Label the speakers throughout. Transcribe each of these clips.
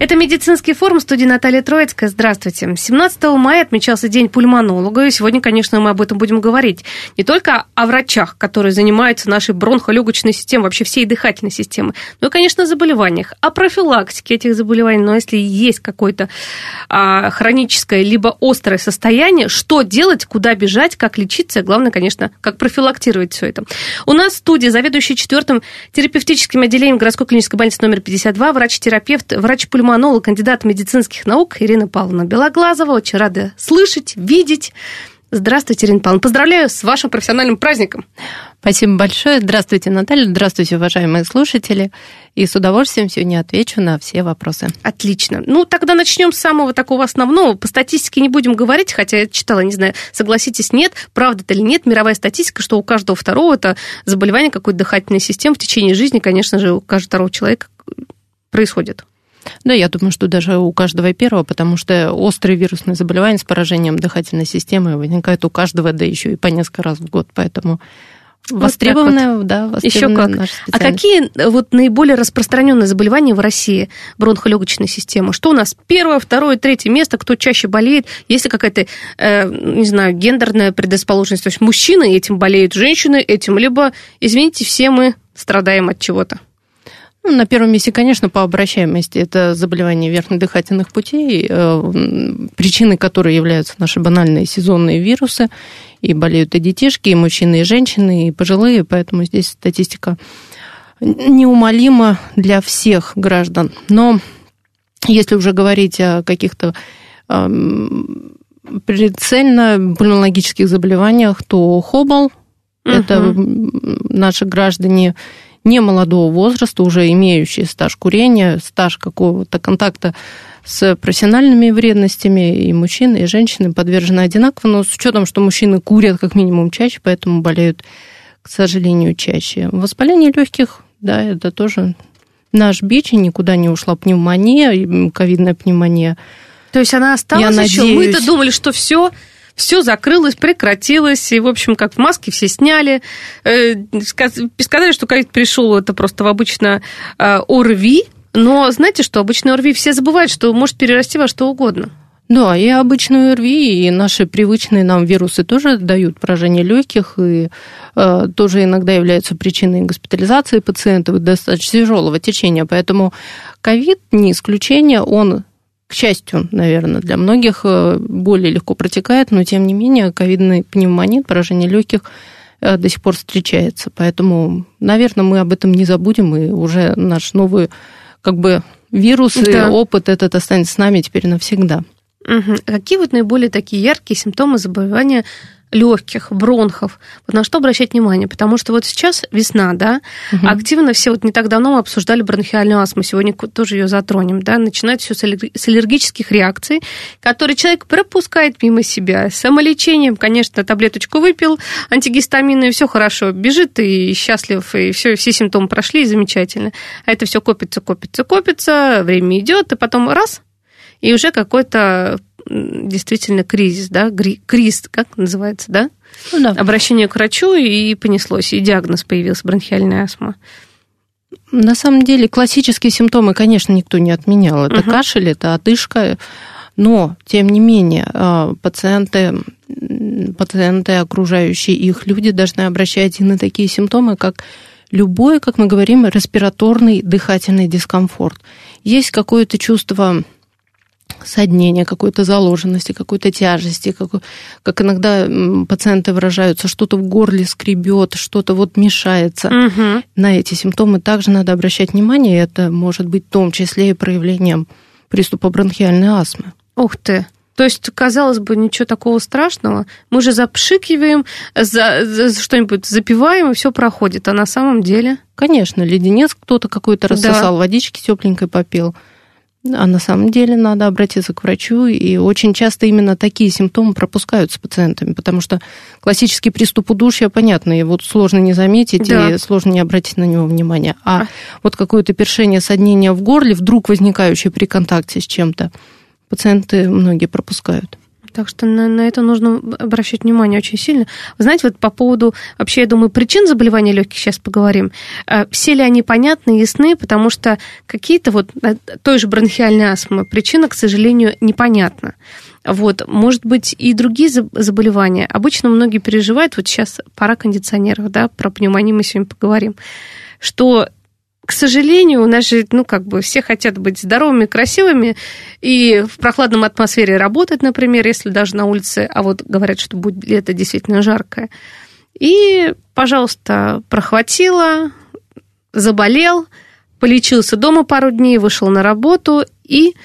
Speaker 1: Это медицинский форум студии Наталья Троицкая. Здравствуйте. 17 мая отмечался День пульмонолога, и сегодня, конечно, мы об этом будем говорить. Не только о врачах, которые занимаются нашей бронхолегочной системой, вообще всей дыхательной системой, но и, конечно, о заболеваниях, о профилактике этих заболеваний. Но если есть какое-то а, хроническое либо острое состояние, что делать, куда бежать, как лечиться, главное, конечно, как профилактировать все это. У нас в студии заведующий четвертым терапевтическим отделением городской клинической больницы номер 52, врач-терапевт, врач-пульмонолог пульмонолог, кандидат медицинских наук Ирина Павловна Белоглазова. Очень рада слышать, видеть. Здравствуйте, Ирина Павловна. Поздравляю с вашим профессиональным праздником.
Speaker 2: Спасибо большое. Здравствуйте, Наталья. Здравствуйте, уважаемые слушатели. И с удовольствием сегодня отвечу на все вопросы.
Speaker 1: Отлично. Ну, тогда начнем с самого такого основного. По статистике не будем говорить, хотя я читала, не знаю, согласитесь, нет, правда это или нет, мировая статистика, что у каждого второго это заболевание какой-то дыхательной системы в течение жизни, конечно же, у каждого второго человека происходит.
Speaker 2: Да, я думаю, что даже у каждого первого, потому что острые вирусные заболевания с поражением дыхательной системы возникают у каждого, да еще и по несколько раз в год, поэтому Востребованная, вот. да,
Speaker 1: востребованная Еще как. А какие вот наиболее распространенные заболевания в России бронхолегочной системы? Что у нас первое, второе, третье место? Кто чаще болеет? Есть ли какая-то, э, не знаю, гендерная предрасположенность? То есть мужчины этим болеют, женщины этим, либо, извините, все мы страдаем от чего-то?
Speaker 2: Ну, на первом месте, конечно, по обращаемости это заболевание верхних дыхательных путей, э, причиной которой являются наши банальные сезонные вирусы, и болеют и детишки, и мужчины, и женщины, и пожилые, поэтому здесь статистика неумолима для всех граждан. Но если уже говорить о каких-то прицельно пульмонологических заболеваниях, то хобл, угу. это наши граждане не молодого возраста, уже имеющие стаж курения, стаж какого-то контакта с профессиональными вредностями, и мужчины, и женщины подвержены одинаково, но с учетом, что мужчины курят как минимум чаще, поэтому болеют, к сожалению, чаще. Воспаление легких, да, это тоже наш бич, и никуда не ушла пневмония, ковидная пневмония.
Speaker 1: То есть она осталась Я еще? Надеюсь... Мы-то думали, что все все закрылось, прекратилось, и, в общем, как в маске все сняли. Э, сказали, что ковид пришел, это просто в обычно э, ОРВИ, но знаете что, обычно ОРВИ все забывают, что может перерасти во что угодно.
Speaker 2: Да, и обычную ОРВИ, и наши привычные нам вирусы тоже дают поражение легких, и э, тоже иногда являются причиной госпитализации пациентов достаточно тяжелого течения. Поэтому ковид не исключение, он к счастью, наверное, для многих э, более легко протекает, но тем не менее ковидный пневмонит, поражение легких э, до сих пор встречается. Поэтому, наверное, мы об этом не забудем, и уже наш новый как бы вирус да. и опыт этот останется с нами теперь навсегда.
Speaker 1: Угу. Какие вот наиболее такие яркие симптомы заболевания легких, бронхов. Вот на что обращать внимание? Потому что вот сейчас весна, да, угу. активно все, вот не так давно мы обсуждали бронхиальную астму, сегодня тоже ее затронем, да, начинает все с аллергических реакций, которые человек пропускает мимо себя. Самолечением, конечно, таблеточку выпил, антигистаминную, все хорошо, бежит и счастлив, и все, все симптомы прошли, и замечательно. А это все копится, копится, копится, время идет, и потом раз, и уже какой-то действительно кризис, да, криз, как называется, да? Ну, да. Обращение к врачу, и понеслось, и диагноз появился, бронхиальная астма.
Speaker 2: На самом деле классические симптомы, конечно, никто не отменял. Это угу. кашель, это одышка, но, тем не менее, а, пациенты, пациенты, окружающие их люди должны обращать и на такие симптомы, как любой, как мы говорим, респираторный дыхательный дискомфорт. Есть какое-то чувство соднения, какой-то заложенности, какой-то тяжести, как, как иногда пациенты выражаются, что-то в горле скребет, что-то вот мешается. Угу. На эти симптомы также надо обращать внимание, это может быть в том числе и проявлением приступа бронхиальной астмы.
Speaker 1: Ух ты! То есть, казалось бы, ничего такого страшного. Мы же запшикиваем, за, за что-нибудь запиваем, и все проходит. А на самом деле...
Speaker 2: Конечно, леденец кто-то какой-то рассосал, да. водички тепленькой попил. А на самом деле надо обратиться к врачу, и очень часто именно такие симптомы пропускаются пациентами, потому что классический приступ удушья, понятно, его сложно не заметить да. и сложно не обратить на него внимание. А, а вот какое-то першение, соднение в горле, вдруг возникающее при контакте с чем-то, пациенты многие пропускают.
Speaker 1: Так что на, на это нужно обращать внимание очень сильно. Вы знаете, вот по поводу, вообще, я думаю, причин заболевания легких сейчас поговорим. Э, все ли они понятны, ясны, потому что какие-то вот э, той же бронхиальной астмы причина, к сожалению, непонятна. Вот, может быть, и другие заболевания. Обычно многие переживают, вот сейчас пора кондиционеров, да, про пневмонию мы сегодня поговорим, что к сожалению, у нас же, ну, как бы все хотят быть здоровыми, красивыми и в прохладном атмосфере работать, например, если даже на улице, а вот говорят, что будет лето действительно жаркое. И, пожалуйста, прохватило, заболел, полечился дома пару дней, вышел на работу, и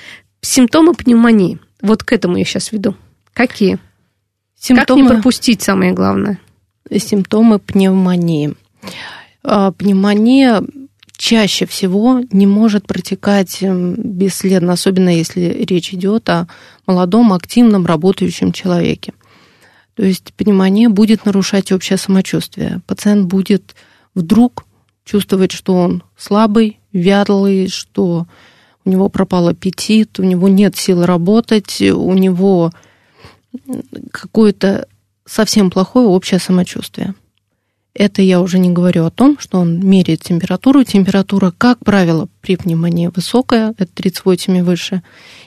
Speaker 1: симптомы пневмонии. Вот к этому я сейчас веду. Какие? Симптомы... Как не пропустить, самое главное?
Speaker 2: Симптомы пневмонии. А, пневмония чаще всего не может протекать эм, бесследно, особенно если речь идет о молодом, активном, работающем человеке. То есть пневмония будет нарушать общее самочувствие. Пациент будет вдруг чувствовать, что он слабый, вялый, что у него пропал аппетит, у него нет сил работать, у него какое-то совсем плохое общее самочувствие. Это я уже не говорю о том, что он меряет температуру. Температура, как правило, при пневмонии высокая, это 38 и выше.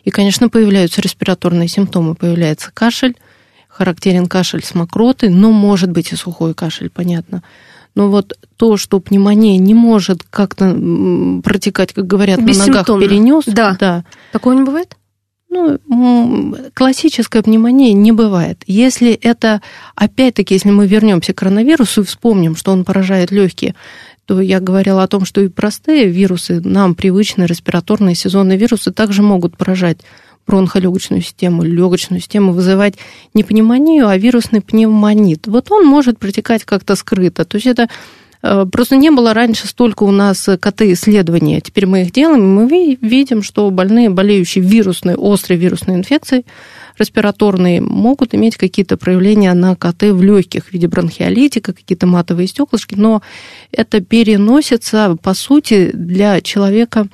Speaker 2: И, конечно, появляются респираторные симптомы. Появляется кашель, характерен кашель с мокротой, но может быть и сухой кашель, понятно. Но вот то, что пневмония не может как-то протекать, как говорят, на ногах перенес.
Speaker 1: Да. да. Такого не бывает?
Speaker 2: Ну, классическая пневмония не бывает. Если это, опять-таки, если мы вернемся к коронавирусу и вспомним, что он поражает легкие, то я говорила о том, что и простые вирусы, нам привычные респираторные сезонные вирусы, также могут поражать бронхолегочную систему, легочную систему, вызывать не пневмонию, а вирусный пневмонит. Вот он может протекать как-то скрыто. То есть это просто не было раньше столько у нас КТ-исследований. Теперь мы их делаем, и мы видим, что больные, болеющие вирусной, острой вирусной инфекцией, респираторные, могут иметь какие-то проявления на КТ в легких в виде бронхиолитика, какие-то матовые стеклышки, но это переносится, по сути, для человека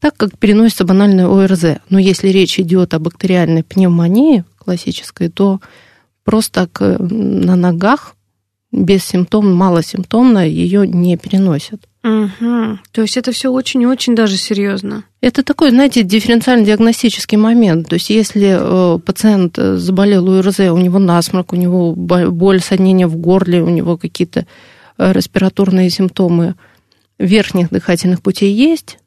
Speaker 2: так, как переносится банальное ОРЗ. Но если речь идет о бактериальной пневмонии классической, то просто на ногах без симптом, малосимптомно ее не переносят.
Speaker 1: Угу. То есть это все очень-очень даже серьезно.
Speaker 2: Это такой, знаете, дифференциально-диагностический момент. То есть если э, пациент заболел УРЗ, у него насморк, у него боль, соднение в горле, у него какие-то э, респираторные симптомы верхних дыхательных путей есть,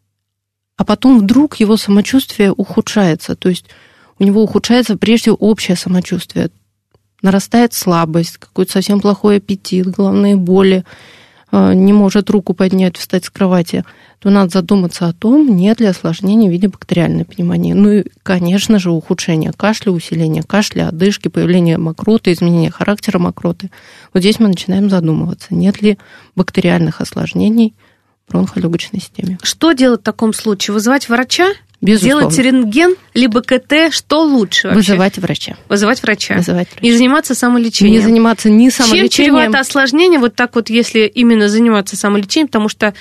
Speaker 2: а потом вдруг его самочувствие ухудшается. То есть у него ухудшается прежде общее самочувствие нарастает слабость, какой-то совсем плохой аппетит, головные боли, э, не может руку поднять, встать с кровати, то надо задуматься о том, нет ли осложнений в виде бактериальной пневмонии. Ну и, конечно же, ухудшение кашля, усиление кашля, одышки, появление мокроты, изменение характера мокроты. Вот здесь мы начинаем задумываться, нет ли бактериальных осложнений в бронхолегочной системе.
Speaker 1: Что делать в таком случае? Вызывать врача?
Speaker 2: Безусловно.
Speaker 1: Делать рентген, либо КТ, что лучше вообще?
Speaker 2: Вызывать врача.
Speaker 1: Вызывать врача.
Speaker 2: Вызывать врача.
Speaker 1: Не заниматься самолечением.
Speaker 2: Не заниматься ни самолечением.
Speaker 1: Чем чревато осложнение, вот так вот, если именно заниматься самолечением, потому что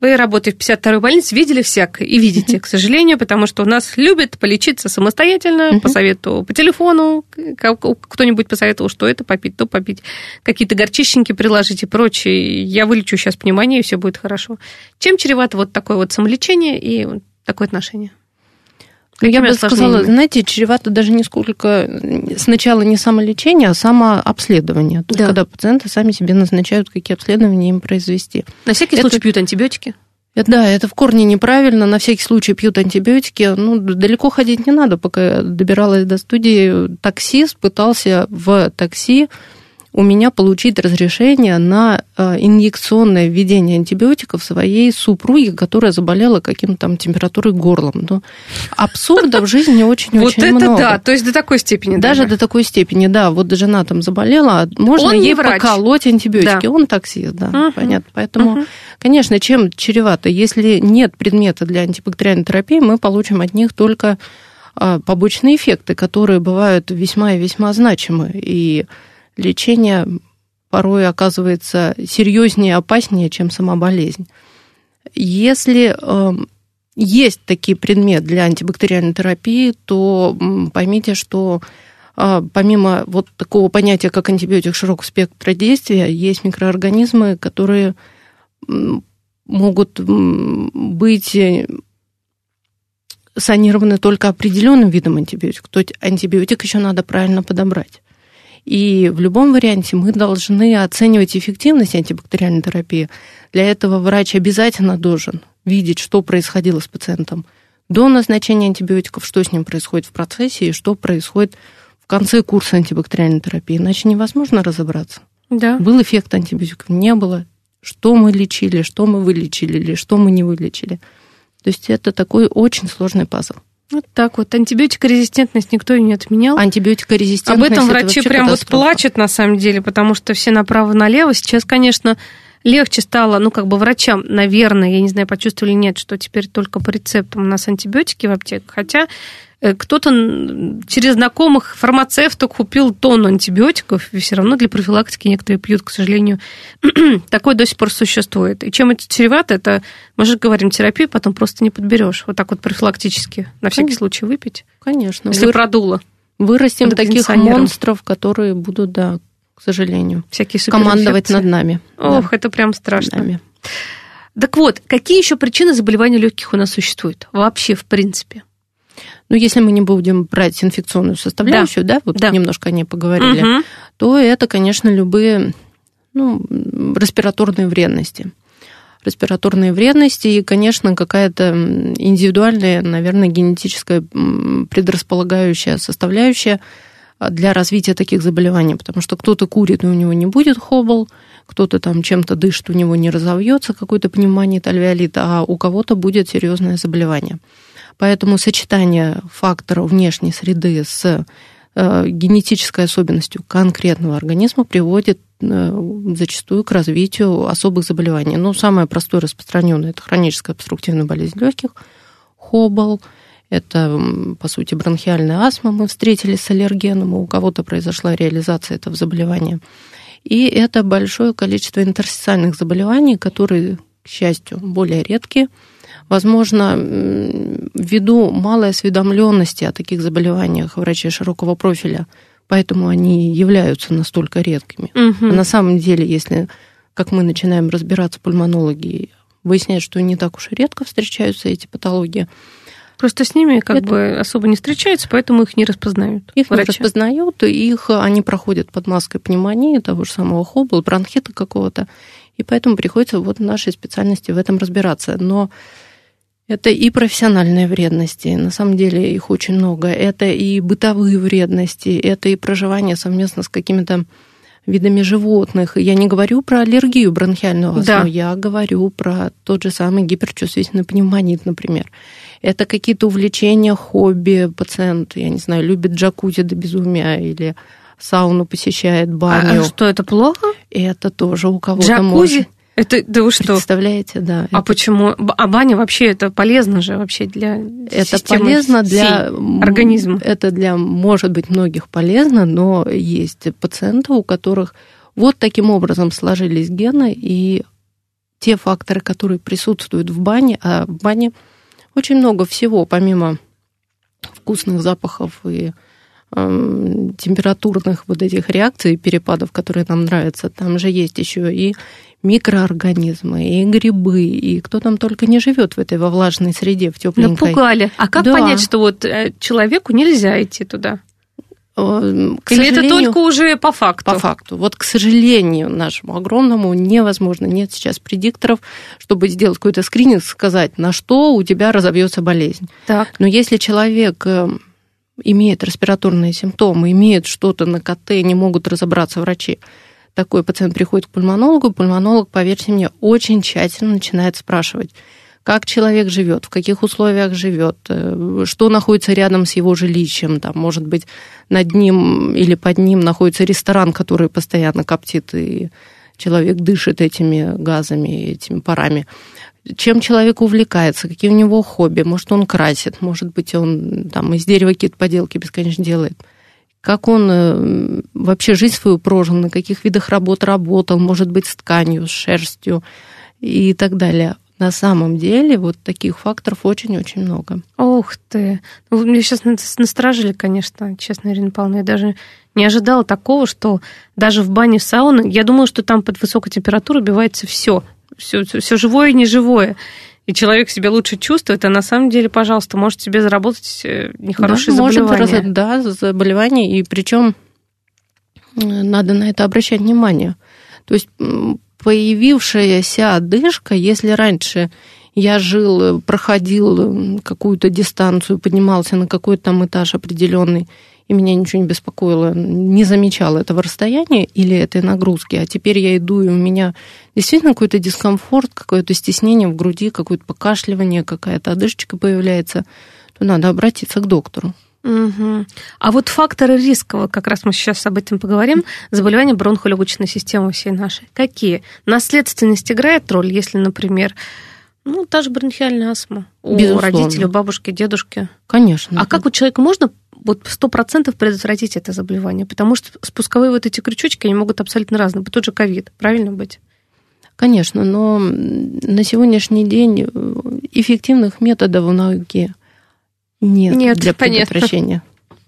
Speaker 1: вы работаете в 52-й больнице, видели всякое и видите, к сожалению, потому что у нас любят полечиться самостоятельно, по совету, по телефону, кто-нибудь посоветовал, что это попить, то попить, какие-то горчищеньки приложить и прочее. Я вылечу сейчас пневмонию, и все будет хорошо. Чем чревато вот такое вот самолечение и такое отношение?
Speaker 2: Я бы сказала, знаете, чревато даже не сколько сначала не самолечение, а самообследование. То да. есть, когда пациенты сами себе назначают, какие обследования им произвести.
Speaker 1: На всякий это... случай пьют антибиотики?
Speaker 2: Да, это в корне неправильно. На всякий случай пьют антибиотики. Ну, далеко ходить не надо. Пока я добиралась до студии, таксист пытался в такси у меня получить разрешение на э, инъекционное введение антибиотиков своей супруге, которая заболела каким-то там температурой горлом. Ну, абсурда в жизни очень-очень много.
Speaker 1: Вот это да, то есть до такой степени.
Speaker 2: Даже до такой степени, да. Вот жена там заболела, а можно ей поколоть антибиотики. Он таксист, да, понятно. Поэтому, конечно, чем чревато? Если нет предмета для антибактериальной терапии, мы получим от них только а, побочные эффекты, которые бывают весьма и весьма значимы. И лечение порой оказывается серьезнее и опаснее, чем сама болезнь. Если эм, есть такие предметы для антибактериальной терапии, то поймите, что а, помимо вот такого понятия, как антибиотик широкого спектра действия, есть микроорганизмы, которые могут быть санированы только определенным видом антибиотика. То есть антибиотик еще надо правильно подобрать. И в любом варианте мы должны оценивать эффективность антибактериальной терапии. Для этого врач обязательно должен видеть, что происходило с пациентом до назначения антибиотиков, что с ним происходит в процессе и что происходит в конце курса антибактериальной терапии. Иначе невозможно разобраться.
Speaker 1: Да.
Speaker 2: Был эффект антибиотиков, не было. Что мы лечили, что мы вылечили или что мы не вылечили. То есть это такой очень сложный пазл.
Speaker 1: Вот так вот. Антибиотикорезистентность никто и не отменял.
Speaker 2: Антибиотикорезистентность.
Speaker 1: Об этом врачи прям вот плачут на самом деле, потому что все направо-налево. Сейчас, конечно, легче стало, ну, как бы врачам, наверное, я не знаю, почувствовали нет, что теперь только по рецептам у нас антибиотики в аптеках. Хотя кто-то через знакомых фармацевта купил тонну антибиотиков, и все равно для профилактики некоторые пьют, к сожалению. Такое до сих пор существует. И чем это чревато, это, мы же говорим, терапию потом просто не подберешь. Вот так вот профилактически, на всякий Конечно. случай выпить.
Speaker 2: Конечно.
Speaker 1: Если Вы... продуло.
Speaker 2: Вырастим таких монстров, которые будут, да, к сожалению,
Speaker 1: Всякие
Speaker 2: командовать над нами.
Speaker 1: Ох, да. это прям страшно. Нами. Так вот, какие еще причины заболеваний легких у нас существуют? Вообще, в принципе.
Speaker 2: Ну, если мы не будем брать инфекционную составляющую, да, да вот да. немножко о ней поговорили, угу. то это, конечно, любые ну, респираторные вредности. Респираторные вредности и, конечно, какая-то индивидуальная, наверное, генетическая предрасполагающая составляющая для развития таких заболеваний, потому что кто-то курит, и у него не будет хобл, кто-то там чем-то дышит, у него не разовьется какой-то пневмонит, альвеолит, а у кого-то будет серьезное заболевание. Поэтому сочетание факторов внешней среды с э, генетической особенностью конкретного организма приводит э, зачастую к развитию особых заболеваний. Ну, самое простое распространенное это хроническая обструктивная болезнь легких, хобл, это, по сути, бронхиальная астма. Мы встретились с аллергеном, у кого-то произошла реализация этого заболевания. И это большое количество интерстициальных заболеваний, которые, к счастью, более редкие – Возможно, ввиду малой осведомленности о таких заболеваниях врачей широкого профиля, поэтому они являются настолько редкими. Угу. А на самом деле, если, как мы начинаем разбираться пульмонологи, выяснять, что не так уж и редко встречаются эти патологии,
Speaker 1: Просто с ними как это... бы особо не встречаются, поэтому их не распознают.
Speaker 2: Их врачи. не распознают, их они проходят под маской пневмонии, того же самого хоббла, бронхита какого-то, и поэтому приходится вот в нашей специальности в этом разбираться. Но это и профессиональные вредности, на самом деле их очень много. Это и бытовые вредности, это и проживание совместно с какими-то видами животных. Я не говорю про аллергию бронхиальную астму, да. я говорю про тот же самый гиперчувствительный пневмонит, например. Это какие-то увлечения, хобби, пациент, я не знаю, любит джакузи до безумия или сауну посещает, баню.
Speaker 1: А что, это плохо?
Speaker 2: Это тоже у кого-то
Speaker 1: Джакузи? может. Это да вы что?
Speaker 2: Представляете, да.
Speaker 1: А это... почему? А баня вообще это полезно же вообще для
Speaker 2: Это полезно для
Speaker 1: организма.
Speaker 2: Это для, может быть, многих полезно, но есть пациенты, у которых вот таким образом сложились гены, и те факторы, которые присутствуют в бане, а в бане очень много всего, помимо вкусных запахов и температурных вот этих реакций, перепадов, которые нам нравятся, там же есть еще и микроорганизмы, и грибы, и кто там только не живет в этой во влажной среде, в тепленькой.
Speaker 1: Напугали. А как да. понять, что вот э, человеку нельзя идти туда? Э, к Или это только уже по факту?
Speaker 2: По факту. Вот, к сожалению, нашему огромному невозможно. Нет сейчас предикторов, чтобы сделать какой-то скрининг, сказать, на что у тебя разовьется болезнь.
Speaker 1: Так.
Speaker 2: Но если человек э, имеет респираторные симптомы, имеет что-то на КТ, не могут разобраться врачи, такой пациент приходит к пульмонологу, пульмонолог, поверьте мне, очень тщательно начинает спрашивать, как человек живет, в каких условиях живет, э, что находится рядом с его жилищем, там, может быть, над ним или под ним находится ресторан, который постоянно коптит, и человек дышит этими газами, этими парами. Чем человек увлекается, какие у него хобби, может, он красит, может быть, он там из дерева какие-то поделки бесконечно делает – как он э, вообще жизнь свою прожил, на каких видах работ работал, может быть, с тканью, с шерстью и так далее. На самом деле вот таких факторов очень-очень много.
Speaker 1: Ух ты! Ну, мне сейчас насторожили, конечно, честно, Ирина Павловна. Я даже не ожидала такого, что даже в бане сауны, я думала, что там под высокой температурой убивается все, все, все живое и неживое и человек себя лучше чувствует, а на самом деле, пожалуйста, может себе заработать э, нехорошее да, заболевание.
Speaker 2: Может, да, заболевание, и причем надо на это обращать внимание. То есть появившаяся одышка, если раньше я жил, проходил какую-то дистанцию, поднимался на какой-то там этаж определенный, и меня ничего не беспокоило, не замечала этого расстояния или этой нагрузки, а теперь я иду, и у меня действительно какой-то дискомфорт, какое-то стеснение в груди, какое-то покашливание, какая-то одышечка появляется, то надо обратиться к доктору.
Speaker 1: Угу. А вот факторы риска, вот как раз мы сейчас об этом поговорим, заболевания бронхолегочной системы всей нашей, какие? Наследственность играет роль, если, например, ну, та же бронхиальная астма у Безусловно. родителей, у бабушки, дедушки?
Speaker 2: Конечно.
Speaker 1: А как у человека можно вот сто процентов предотвратить это заболевание, потому что спусковые вот эти крючочки, они могут абсолютно разные. Тот же ковид, правильно быть?
Speaker 2: Конечно, но на сегодняшний день э, эффективных методов в науке нет, нет для предотвращения.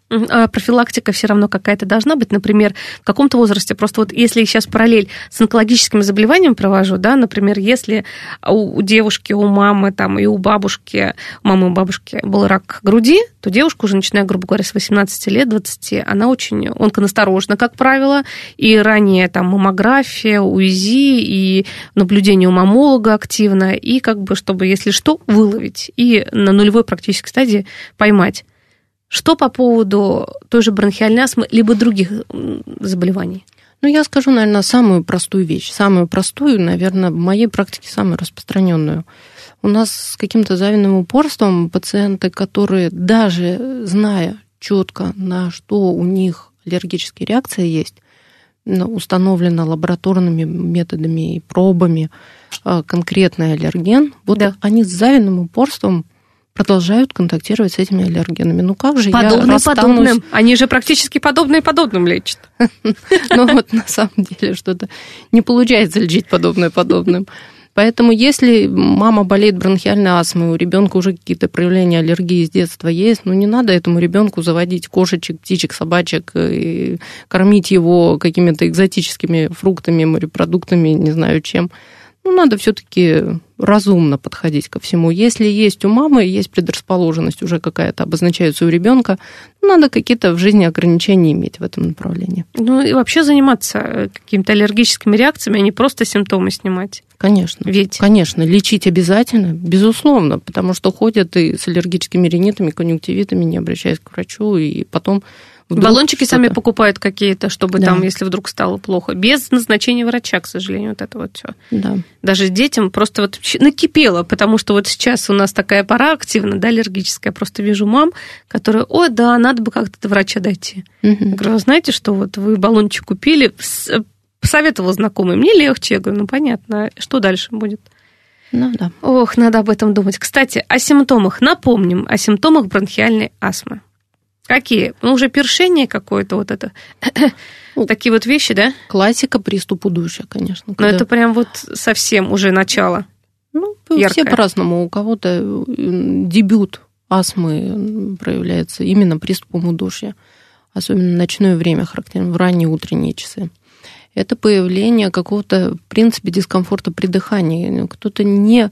Speaker 1: А профилактика все равно какая-то должна быть, например, в каком-то возрасте. Просто вот если сейчас параллель с онкологическими заболеваниями провожу, да, например, если у девушки, у мамы там, и у бабушки, у мамы и у бабушки был рак груди, то девушка уже, начиная, грубо говоря, с 18 лет, 20, она очень онконасторожна, как правило, и ранее там маммография, УЗИ, и наблюдение у мамолога активно, и как бы, чтобы, если что, выловить и на нулевой практической стадии поймать. Что по поводу той же бронхиальной астмы, либо других заболеваний?
Speaker 2: Ну, я скажу, наверное, самую простую вещь. Самую простую, наверное, в моей практике самую распространенную. У нас с каким-то завидным упорством пациенты, которые даже зная четко, на что у них аллергические реакции есть, установлено лабораторными методами и пробами а, конкретный аллерген, вот да. они с завидным упорством продолжают контактировать с этими аллергенами. Ну как же
Speaker 1: Подобные я расстанусь... подобным. Они же практически подобные подобным лечат.
Speaker 2: Ну вот на самом деле что-то не получается лечить подобное подобным. Поэтому если мама болеет бронхиальной астмой, у ребенка уже какие-то проявления аллергии с детства есть, ну не надо этому ребенку заводить кошечек, птичек, собачек и кормить его какими-то экзотическими фруктами, морепродуктами, не знаю чем ну, надо все-таки разумно подходить ко всему. Если есть у мамы, есть предрасположенность уже какая-то обозначается у ребенка, надо какие-то в жизни ограничения иметь в этом направлении.
Speaker 1: Ну и вообще заниматься э, какими-то аллергическими реакциями, а не просто симптомы снимать.
Speaker 2: Конечно.
Speaker 1: Ведь?
Speaker 2: Конечно, лечить обязательно, безусловно, потому что ходят и с аллергическими ринитами, конъюнктивитами, не обращаясь к врачу, и потом
Speaker 1: Баллончики сами покупают какие-то, чтобы да. там, если вдруг стало плохо. Без назначения врача, к сожалению, вот это вот все.
Speaker 2: Да.
Speaker 1: Даже детям просто вот накипело, потому что вот сейчас у нас такая пора активная, да, аллергическая. Просто вижу мам, которые, о, да, надо бы как-то до врача дойти. Угу. Я говорю, знаете, что вот вы баллончик купили, посоветовал знакомый, мне легче. Я говорю, ну понятно, что дальше будет?
Speaker 2: Ну да.
Speaker 1: Ох, надо об этом думать. Кстати, о симптомах. Напомним о симптомах бронхиальной астмы. Какие? Ну, уже першение какое-то вот это. Ну, Такие вот вещи, да?
Speaker 2: Классика приступ удушья, конечно.
Speaker 1: Но это прям вот совсем уже начало.
Speaker 2: Ну, яркое. все по-разному. У кого-то дебют астмы проявляется именно приступом удушья. Особенно в ночное время характерно, в ранние утренние часы это появление какого-то, в принципе, дискомфорта при дыхании. Кто-то не,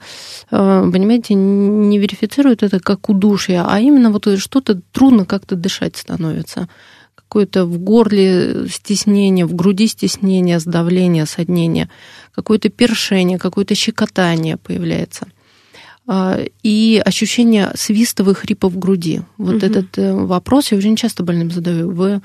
Speaker 2: э, понимаете, не верифицирует это как удушье, а именно вот что-то трудно как-то дышать становится. Какое-то в горле стеснение, в груди стеснение, сдавление, соднение, какое-то першение, какое-то щекотание появляется а, и ощущение свистовых хрипов в груди. Вот угу. этот э, вопрос я очень часто больным задаю. Вы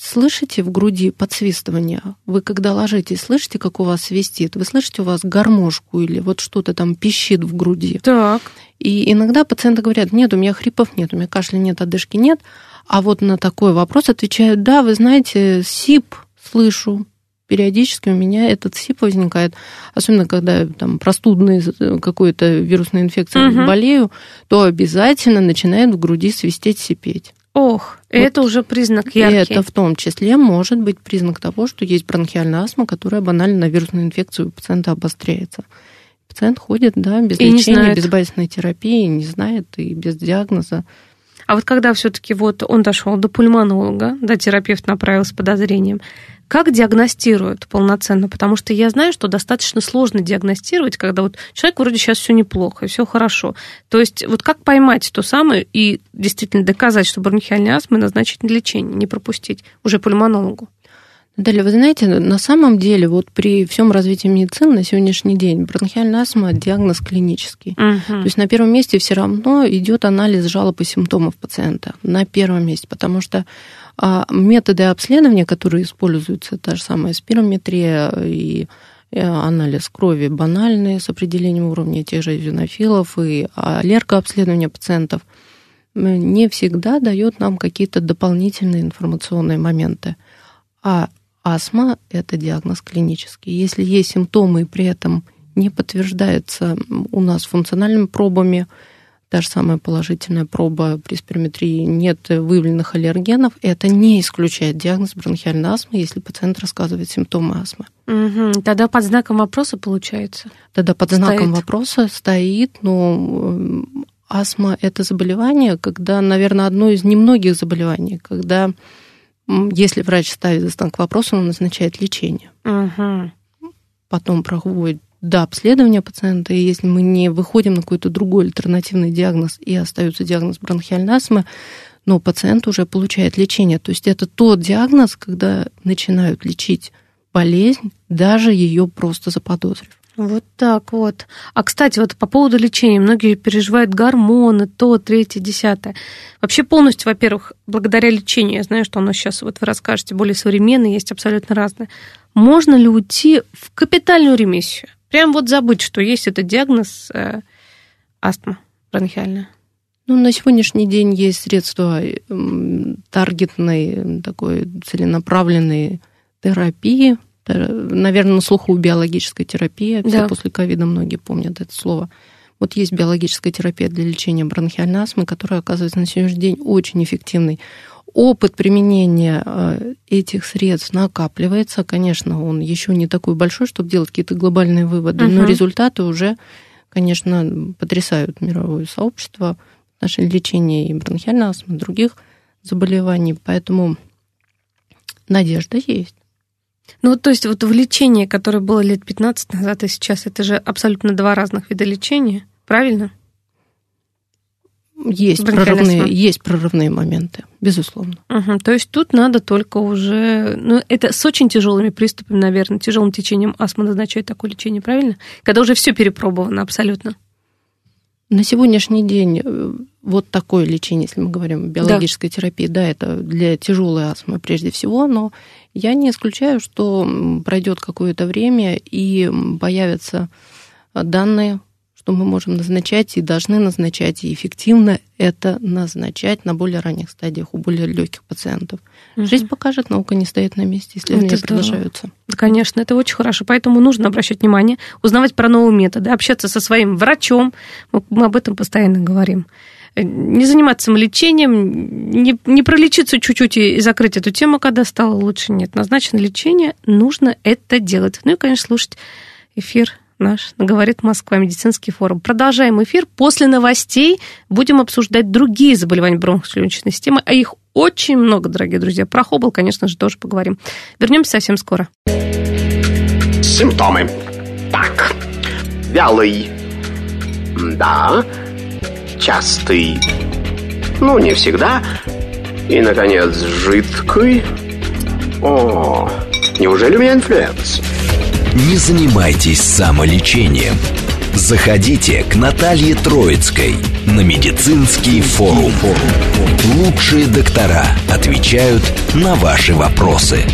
Speaker 2: Слышите в груди подсвистывание? Вы когда ложитесь, слышите, как у вас свистит? Вы слышите у вас гармошку или вот что-то там пищит в груди?
Speaker 1: Так.
Speaker 2: И иногда пациенты говорят, нет, у меня хрипов нет, у меня кашля нет, одышки нет. А вот на такой вопрос отвечают, да, вы знаете, СИП слышу, периодически у меня этот СИП возникает, особенно когда там простудной какой-то вирусной инфекцией угу. болею, то обязательно начинает в груди свистеть, сипеть.
Speaker 1: Ох, вот это уже признак яркий.
Speaker 2: Это в том числе может быть признак того, что есть бронхиальная астма, которая банально на вирусную инфекцию у пациента обостряется. Пациент ходит, да, без и лечения, без базисной терапии, не знает и без диагноза.
Speaker 1: А вот когда все-таки вот он дошел до пульмонолога, да, терапевт направил с подозрением, как диагностируют полноценно? Потому что я знаю, что достаточно сложно диагностировать, когда вот человек вроде сейчас все неплохо, все хорошо. То есть вот как поймать то самое и действительно доказать, что бронхиальная астма назначить лечение, не пропустить уже пульмонологу?
Speaker 2: Далее, вы знаете, на самом деле, вот при всем развитии медицины на сегодняшний день бронхиальная астма диагноз клинический. Угу. То есть на первом месте все равно идет анализ жалоб и симптомов пациента. На первом месте, потому что а методы обследования, которые используются, та же самая спирометрия и анализ крови банальные с определением уровня тех же изюнофилов и аллергообследование пациентов, не всегда дает нам какие-то дополнительные информационные моменты. А астма – это диагноз клинический. Если есть симптомы и при этом не подтверждается у нас функциональными пробами, та же самая положительная проба при спирометрии, нет выявленных аллергенов, это не исключает диагноз бронхиальной астмы, если пациент рассказывает симптомы астмы.
Speaker 1: Угу. Тогда под знаком вопроса получается?
Speaker 2: Тогда под стоит. знаком вопроса стоит, но астма – это заболевание, когда, наверное, одно из немногих заболеваний, когда если врач ставит знак вопроса, он назначает лечение.
Speaker 1: Угу.
Speaker 2: Потом проводит до обследования пациента, и если мы не выходим на какой-то другой альтернативный диагноз и остается диагноз бронхиальной астмы, но пациент уже получает лечение. То есть это тот диагноз, когда начинают лечить болезнь, даже ее просто заподозрив.
Speaker 1: Вот так вот. А, кстати, вот по поводу лечения. Многие переживают гормоны, то, третье, десятое. Вообще полностью, во-первых, благодаря лечению, я знаю, что оно сейчас, вот вы расскажете, более современное, есть абсолютно разное. Можно ли уйти в капитальную ремиссию? Прям вот забыть, что есть этот диагноз э, астма бронхиальная.
Speaker 2: Ну, на сегодняшний день есть средства таргетной, такой целенаправленной терапии. Наверное, на слуху биологическая терапия. Все да. после ковида многие помнят это слово. Вот есть биологическая терапия для лечения бронхиальной астмы, которая оказывается на сегодняшний день очень эффективной опыт применения э, этих средств накапливается. Конечно, он еще не такой большой, чтобы делать какие-то глобальные выводы, угу. но результаты уже, конечно, потрясают мировое сообщество в отношении лечения и бронхиальной астмы, и других заболеваний. Поэтому надежда есть.
Speaker 1: Ну, то есть вот в лечении, которое было лет 15 назад и сейчас, это же абсолютно два разных вида лечения, правильно?
Speaker 2: Есть прорывные, есть прорывные моменты, безусловно.
Speaker 1: Угу, то есть тут надо только уже... Ну, это с очень тяжелыми приступами, наверное, тяжелым течением астмы назначать такое лечение, правильно? Когда уже все перепробовано абсолютно.
Speaker 2: На сегодняшний день э, вот такое лечение, если мы говорим биологической да. терапии, да, это для тяжелой астмы прежде всего, но я не исключаю, что пройдет какое-то время и появятся данные что мы можем назначать и должны назначать, и эффективно это назначать на более ранних стадиях у более легких пациентов. Угу. Жизнь покажет, наука не стоит на месте, исследования это продолжаются.
Speaker 1: Конечно, это очень хорошо. Поэтому нужно обращать внимание, узнавать про новые методы, общаться со своим врачом. Мы об этом постоянно говорим не заниматься самолечением, не, не пролечиться чуть-чуть и закрыть эту тему, когда стало лучше. Нет, назначено лечение, нужно это делать. Ну и, конечно, слушать эфир наш «Говорит Москва» медицинский форум. Продолжаем эфир. После новостей будем обсуждать другие заболевания бронхолегочной системы, а их очень много, дорогие друзья. Про Хоббл, конечно же, тоже поговорим. Вернемся совсем скоро.
Speaker 3: Симптомы. Так. Вялый. Да. Частый. Ну, не всегда. И, наконец, жидкий. О, неужели у меня инфлюенс?
Speaker 4: Не занимайтесь самолечением. Заходите к Наталье Троицкой на медицинский форум. Лучшие доктора отвечают на ваши вопросы.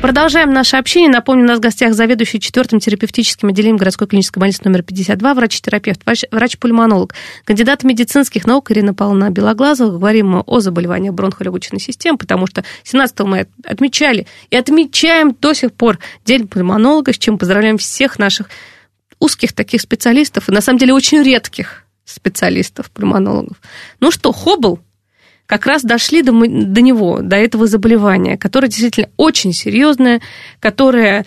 Speaker 1: Продолжаем наше общение. Напомню, у нас в гостях заведующий четвертым терапевтическим отделением городской клинической больницы номер 52, врач-терапевт, врач-пульмонолог, кандидат медицинских наук Ирина Павловна Белоглазова. Говорим мы о заболеваниях бронхолегочной системы, потому что 17 мы отмечали и отмечаем до сих пор День пульмонолога, с чем поздравляем всех наших узких таких специалистов и, на самом деле, очень редких специалистов, пульмонологов. Ну что, Хоббл как раз дошли до, до него, до этого заболевания, которое действительно очень серьезное, которое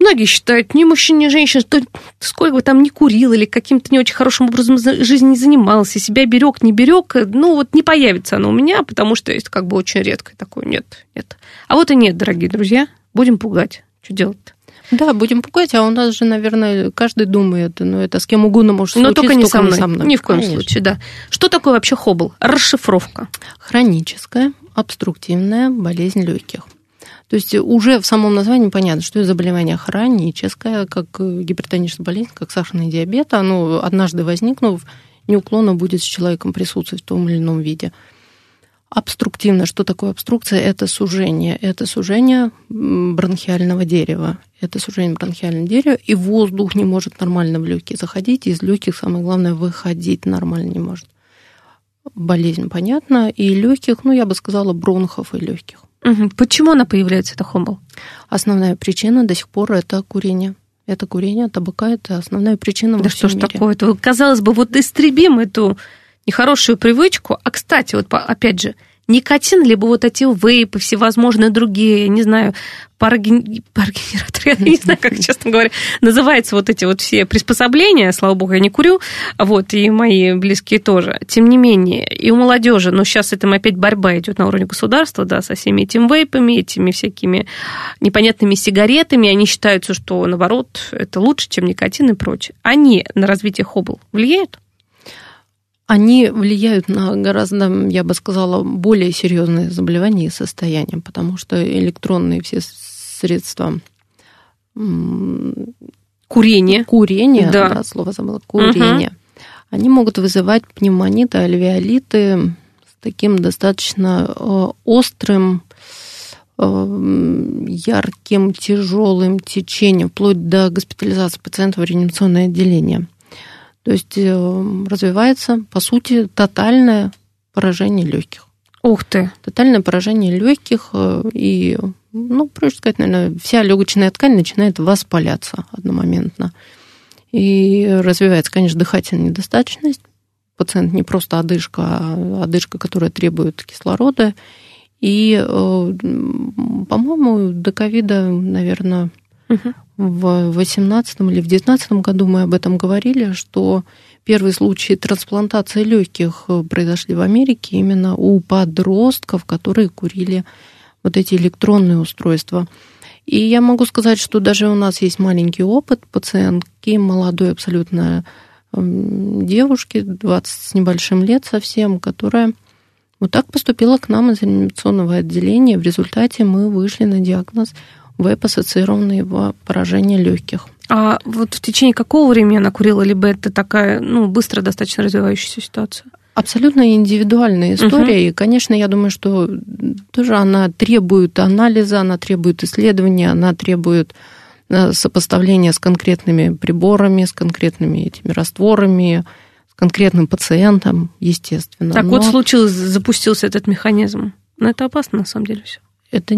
Speaker 1: многие считают ни мужчин, ни женщин, что сколько бы там ни курил или каким-то не очень хорошим образом жизни не занимался, себя берег, не берег, ну вот не появится оно у меня, потому что есть как бы очень редкое такое. Нет, нет. А вот и нет, дорогие друзья, будем пугать. Что делать-то?
Speaker 2: Да, будем пугать, а у нас же, наверное, каждый думает, ну, это с кем угодно может случиться,
Speaker 1: Но только не, со, мной.
Speaker 2: не со мной.
Speaker 1: Ни в коем Конечно. случае, да. Что такое вообще хоббл? Расшифровка.
Speaker 2: Хроническая обструктивная болезнь легких. То есть уже в самом названии понятно, что это заболевание хроническое, как гипертоническая болезнь, как сахарный диабет. Оно однажды возникнув, неуклонно будет с человеком присутствовать в том или ином виде. Обструктивно. Что такое обструкция? Это сужение. Это сужение бронхиального дерева. Это сужение бронхиального дерева, и воздух не может нормально в легкие заходить, из легких, самое главное, выходить нормально не может. Болезнь понятна, и легких, ну, я бы сказала, бронхов и легких.
Speaker 1: Почему она появляется, это хомбл?
Speaker 2: Основная причина до сих пор это курение. Это курение табака, это основная причина
Speaker 1: Да что ж такое-то? Казалось бы, вот истребим эту нехорошую привычку. А, кстати, вот опять же, никотин, либо вот эти вейпы, всевозможные другие, я не знаю, пароген... парогенераторы, я не знаю, как, честно говоря, называются вот эти вот все приспособления, слава богу, я не курю, вот, и мои близкие тоже. Тем не менее, и у молодежи, но сейчас этим опять борьба идет на уровне государства, да, со всеми этими вейпами, этими всякими непонятными сигаретами, они считаются, что, наоборот, это лучше, чем никотин и прочее. Они на развитие хоббл влияют?
Speaker 2: Они влияют на гораздо, я бы сказала, более серьезные заболевания и состояния, потому что электронные все средства
Speaker 1: курение,
Speaker 2: курение, да, да слово забыла, курение, угу. они могут вызывать пневмониты, альвеолиты с таким достаточно э, острым э, ярким, тяжелым течением, вплоть до госпитализации пациента в реанимационное отделение. То есть э, развивается, по сути, тотальное поражение легких.
Speaker 1: Ух ты!
Speaker 2: Тотальное поражение легких э, и, ну, проще сказать, наверное, вся легочная ткань начинает воспаляться одномоментно. И развивается, конечно, дыхательная недостаточность. Пациент не просто одышка, а одышка, которая требует кислорода. И, э, по-моему, до ковида, наверное, угу в 18 или в 19 году мы об этом говорили, что первые случаи трансплантации легких э, произошли в Америке именно у подростков, которые курили вот эти электронные устройства. И я могу сказать, что даже у нас есть маленький опыт пациентки, молодой абсолютно эм, девушки, 20 с небольшим лет совсем, которая вот так поступила к нам из реанимационного отделения. В результате мы вышли на диагноз веб-ассоциированного поражения легких.
Speaker 1: А вот в течение какого времени она курила, либо это такая, ну, быстро достаточно развивающаяся ситуация?
Speaker 2: Абсолютно индивидуальная история. Угу. И, конечно, я думаю, что тоже она требует анализа, она требует исследования, она требует э, сопоставления с конкретными приборами, с конкретными этими растворами, с конкретным пациентом, естественно.
Speaker 1: Так Но... вот случилось, запустился этот механизм. Но это опасно, на самом деле, все.
Speaker 2: Это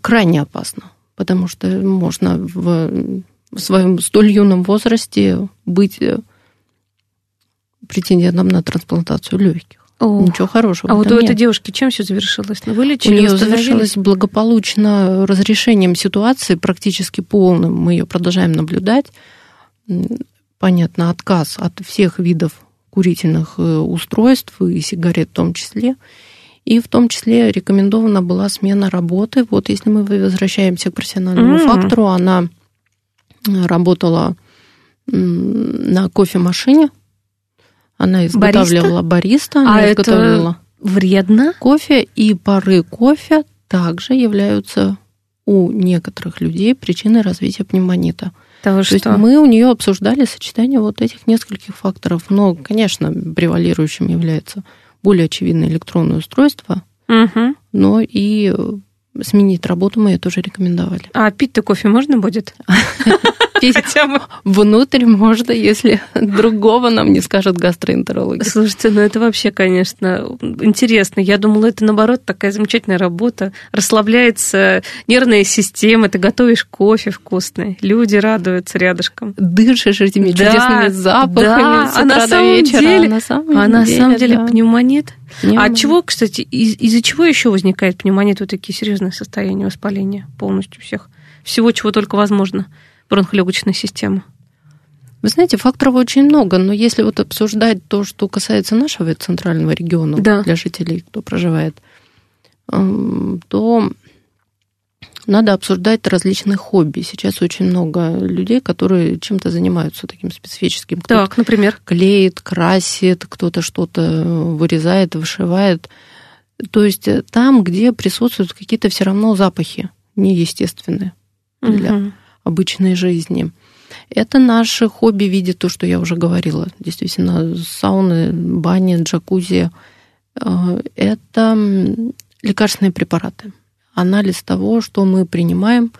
Speaker 2: крайне опасно потому что можно в, в своем столь юном возрасте быть э, претендентом на трансплантацию легких. О, Ничего хорошего.
Speaker 1: А вот у нет. этой девушки чем все завершилось? Ну,
Speaker 2: вылечили, У нее завершилось благополучно разрешением ситуации, практически полным. Мы ее продолжаем наблюдать. Понятно, отказ от всех видов курительных э, устройств и сигарет в том числе. И в том числе рекомендована была смена работы. Вот если мы возвращаемся к профессиональному mm-hmm. фактору, она работала на кофемашине, она изготавливала бариста,
Speaker 1: она а изготавливала это вредно?
Speaker 2: Кофе и пары кофе также являются у некоторых людей причиной развития пневмонита.
Speaker 1: Вы
Speaker 2: То
Speaker 1: что?
Speaker 2: есть мы у нее обсуждали сочетание вот этих нескольких факторов. Но, конечно, превалирующим является более очевидное электронное устройство,
Speaker 1: Мгм.
Speaker 2: но и сменить работу мы ее тоже рекомендовали.
Speaker 1: А пить-то кофе можно будет?
Speaker 2: Пить внутрь можно, если другого нам не скажет гастроэнтерологи.
Speaker 1: Слушайте, ну это вообще, конечно, интересно. Я думала, это наоборот такая замечательная работа. Расслабляется нервная система, ты готовишь кофе вкусный, люди радуются рядышком.
Speaker 2: Дышишь этими чудесными запахами с
Speaker 1: а на
Speaker 2: утра до
Speaker 1: самом
Speaker 2: вечера.
Speaker 1: деле-
Speaker 2: а на самом
Speaker 1: А деле
Speaker 2: да.
Speaker 1: Пневмонит? А от чего, кстати, из- из-за чего еще возникает пневмонит, вот такие серьезные состояния воспаления полностью всех? Всего, чего только возможно. Бронхолегочная система.
Speaker 2: Вы знаете, факторов очень много, но если вот обсуждать то, что касается нашего центрального региона,
Speaker 1: Да.
Speaker 2: для жителей, кто проживает, эм, то надо обсуждать различные хобби. Сейчас очень много людей, которые чем-то занимаются таким специфическим. Кто-то
Speaker 1: Так, например.
Speaker 2: клеит, красит, кто-то что-то вырезает, вышивает. То есть э, там, где присутствуют какие-то все равно запахи неестественные для
Speaker 1: Мгм.
Speaker 2: обычной жизни. Это наше хобби в виде то, что я уже говорила. Действительно, сауны, бани, джакузи. Э, Это лекарственные препараты. Анализ того, что мы принимаем,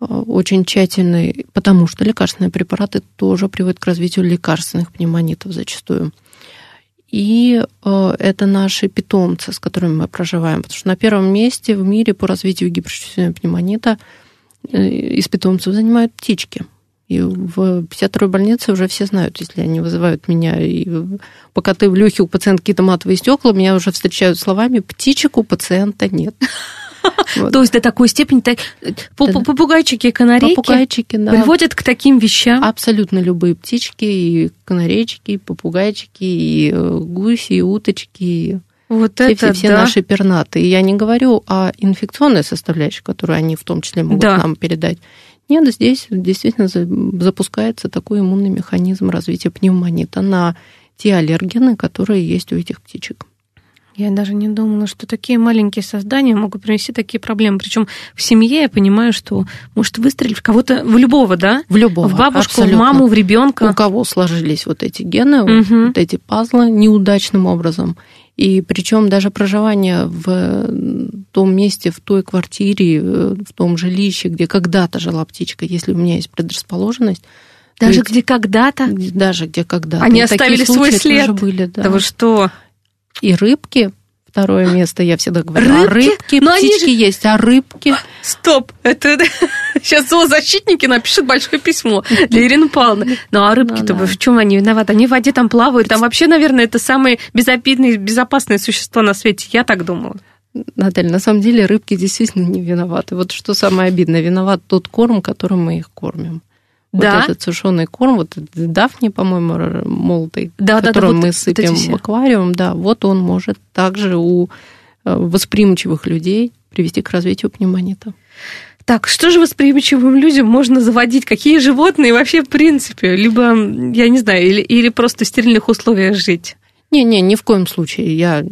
Speaker 2: э, очень тщательный, потому что лекарственные препараты тоже приводят к развитию лекарственных пневмонитов зачастую. И э, это наши питомцы, с которыми мы проживаем. Потому что на первом месте в мире по развитию гиперчувствительного пневмонита э, из питомцев занимают птички. И в 52-й больнице уже все знают, если они вызывают меня, и пока ты в люхе у пациента какие-то матовые стекла, меня уже встречают словами «птичек у пациента нет».
Speaker 1: То есть до такой степени попугайчики и канарейки
Speaker 2: Попугайчики, да.
Speaker 1: приводят к таким вещам.
Speaker 2: Абсолютно любые птички, и канарейчики, и попугайчики, и э, гуси, и уточки, и
Speaker 1: вот
Speaker 2: все,
Speaker 1: это
Speaker 2: все, все
Speaker 1: да.
Speaker 2: наши пернатые. Я не говорю о инфекционной составляющей, которую они в том числе могут
Speaker 1: Да.
Speaker 2: нам передать. Нет, здесь действительно за- запускается такой иммунный механизм развития пневмонита на те аллергены, которые есть у этих птичек.
Speaker 1: Я даже не думала, что такие маленькие создания могут принести такие проблемы. Причем в семье я понимаю, что может выстрелить в кого-то, в любого, да?
Speaker 2: В любого.
Speaker 1: в бабушку,
Speaker 2: абсолютно.
Speaker 1: в маму, в
Speaker 2: У
Speaker 1: ребенка.
Speaker 2: кого сложились вот эти гены,
Speaker 1: Мгм.
Speaker 2: вот эти пазлы неудачным образом. И причем даже проживание в том месте, в той квартире, э, в том жилище, где когда-то жила птичка, если у меня есть предрасположенность,
Speaker 1: Даже
Speaker 2: ведь-
Speaker 1: где когда-то.
Speaker 2: даже где когда-то.
Speaker 1: Они
Speaker 2: И
Speaker 1: оставили свой след.
Speaker 2: тоже были, да.
Speaker 1: Да вы что?
Speaker 2: И рыбки, второе место, я всегда говорю, а
Speaker 1: Рыбки?
Speaker 2: рыбки,
Speaker 1: Но они
Speaker 2: птички есть, а рыбки...
Speaker 1: Стоп! Это сейчас зоозащитники напишут большое письмо для Ирины Павловны. Ну а рыбки-то
Speaker 2: Ну да.
Speaker 1: в чем они виноваты? Они в воде там плавают. Там вообще, наверное, это самые безобидные, безопасные существа на свете. Я так думала.
Speaker 2: Наталья, на самом деле рыбки действительно не виноваты. Вот что самое обидное, виноват тот корм, которым мы их кормим.
Speaker 1: Да?
Speaker 2: Вот этот сушеный корм, вот этот дафни, по-моему, молотый,
Speaker 1: Да, да, да,
Speaker 2: который
Speaker 1: вот
Speaker 2: мы
Speaker 1: вот
Speaker 2: сыпем в аквариум, да, вот он может также у э, восприимчивых людей привести к развитию пневмонита.
Speaker 1: Так, что же восприимчивым людям можно заводить? Какие животные вообще в принципе? Либо, я не знаю, или, или просто в стерильных условиях жить?
Speaker 2: Не-не, ни в коем случае. Я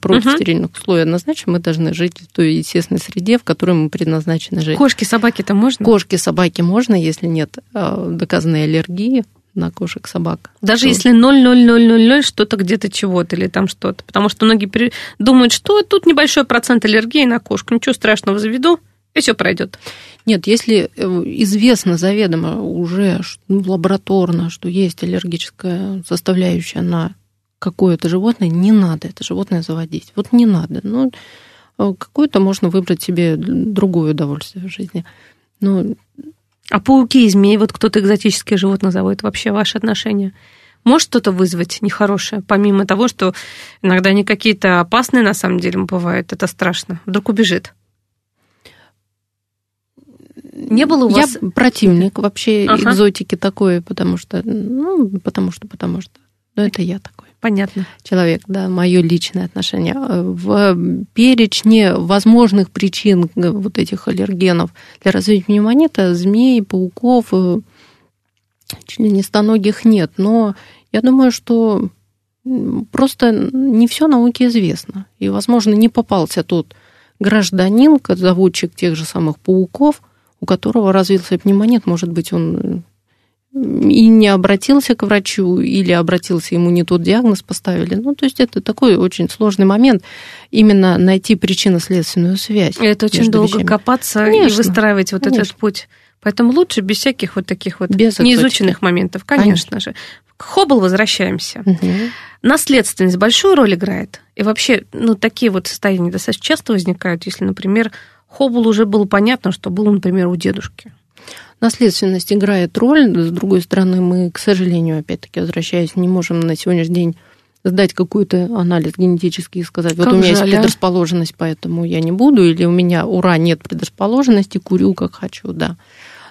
Speaker 2: против
Speaker 1: Мгм.
Speaker 2: стерильных условий однозначно. Мы должны жить в той естественной среде, в которой мы предназначены жить.
Speaker 1: Кошки, собаки-то можно?
Speaker 2: Кошки, собаки можно, если нет э, доказанной аллергии на кошек, собак.
Speaker 1: Даже
Speaker 2: то-
Speaker 1: если 0,0000 что-то где-то чего-то или там что-то. Потому что многие думают, что тут небольшой процент аллергии на кошку. Ничего страшного, заведу, и все пройдет.
Speaker 2: Нет, если э, известно заведомо уже ну, лабораторно, что есть аллергическая составляющая на какое-то животное, не надо это животное заводить. Вот не надо. Ну, э, какое-то можно выбрать себе другое удовольствие в жизни. Ну,
Speaker 1: А пауки и змеи, вот кто-то экзотические животных заводит, вообще ваши отношения? Может что-то вызвать нехорошее, помимо того, что иногда они какие-то опасные на самом деле бывают, это страшно. Вдруг убежит. Не было у
Speaker 2: я
Speaker 1: вас...
Speaker 2: противник вообще
Speaker 1: Ага.
Speaker 2: экзотики такой, потому что, ну, потому что, потому что. Ну, это я такой.
Speaker 1: Понятно.
Speaker 2: человек, да, мое личное отношение. В перечне возможных причин э, вот этих аллергенов для развития пневмонита змей, пауков, э, членистоногих нет. Но я думаю, что просто не все науке известно. И, возможно, не попался тот гражданин, заводчик тех же самых пауков, у которого развился пневмонит, может быть, он и не обратился к врачу, или обратился, ему не тот диагноз поставили. Ну, то есть это такой очень сложный момент, именно найти причинно-следственную связь.
Speaker 1: Это очень долго вещами. копаться конечно, и выстраивать вот конечно. этот путь. Поэтому лучше без всяких вот таких вот без неизученных моментов, конечно, конечно же. К Хоббл возвращаемся. Угу. Наследственность большую роль играет. И вообще, ну, такие вот состояния достаточно часто возникают, если, например, Хоббл уже было понятно, что был, например, у дедушки.
Speaker 2: Наследственность играет роль. С другой стороны, мы, к сожалению, опять-таки, возвращаясь, не можем на сегодняшний день сдать какой-то анализ генетический и сказать, вот как у меня жаль, есть а? предрасположенность, поэтому я не буду, или у меня, ура, нет предрасположенности, курю как хочу, да.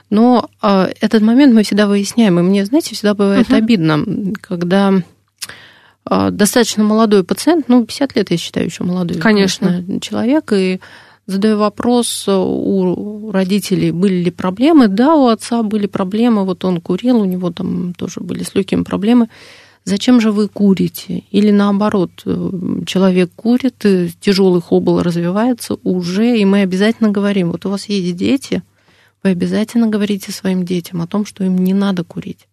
Speaker 2: Но э, этот момент мы всегда выясняем, и мне, знаете, всегда бывает uh-huh. обидно, когда э, достаточно молодой пациент, ну, 50 лет, я считаю, еще молодой
Speaker 1: конечно.
Speaker 2: конечно человек, и задаю вопрос у родителей, были ли проблемы. Да, у отца были проблемы, вот он курил, у него там тоже были с легкими проблемы. Зачем же вы курите? Или наоборот, человек курит, тяжелый хоббл развивается уже, и мы обязательно говорим, вот у вас есть дети, вы обязательно говорите своим детям о том, что им не надо курить.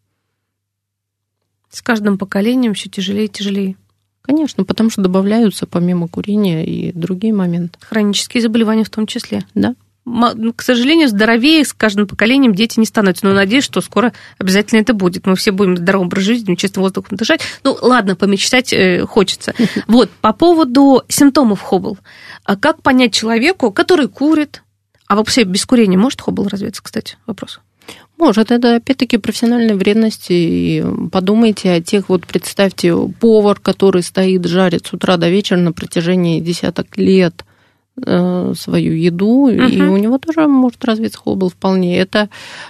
Speaker 1: С каждым поколением все тяжелее и тяжелее.
Speaker 2: Конечно, потому что добавляются помимо курения и другие моменты.
Speaker 1: Хронические заболевания в том числе.
Speaker 2: Да.
Speaker 1: К сожалению, здоровее с каждым поколением дети не становятся. Но надеюсь, что скоро обязательно это будет. Мы все будем здоровым образ жизни, чистым воздухом дышать. Ну, ладно, помечтать э, хочется. Вот, по поводу симптомов Хоббл. А как понять человеку, который курит, а вообще без курения может Хоббл развиться, кстати, вопрос?
Speaker 2: Может, это опять-таки профессиональная вредность. И подумайте о тех, вот представьте, повар, который стоит, жарит с утра до вечера на протяжении десяток лет э, свою еду, uh-huh. и у него тоже может развиться хоббл вполне. Это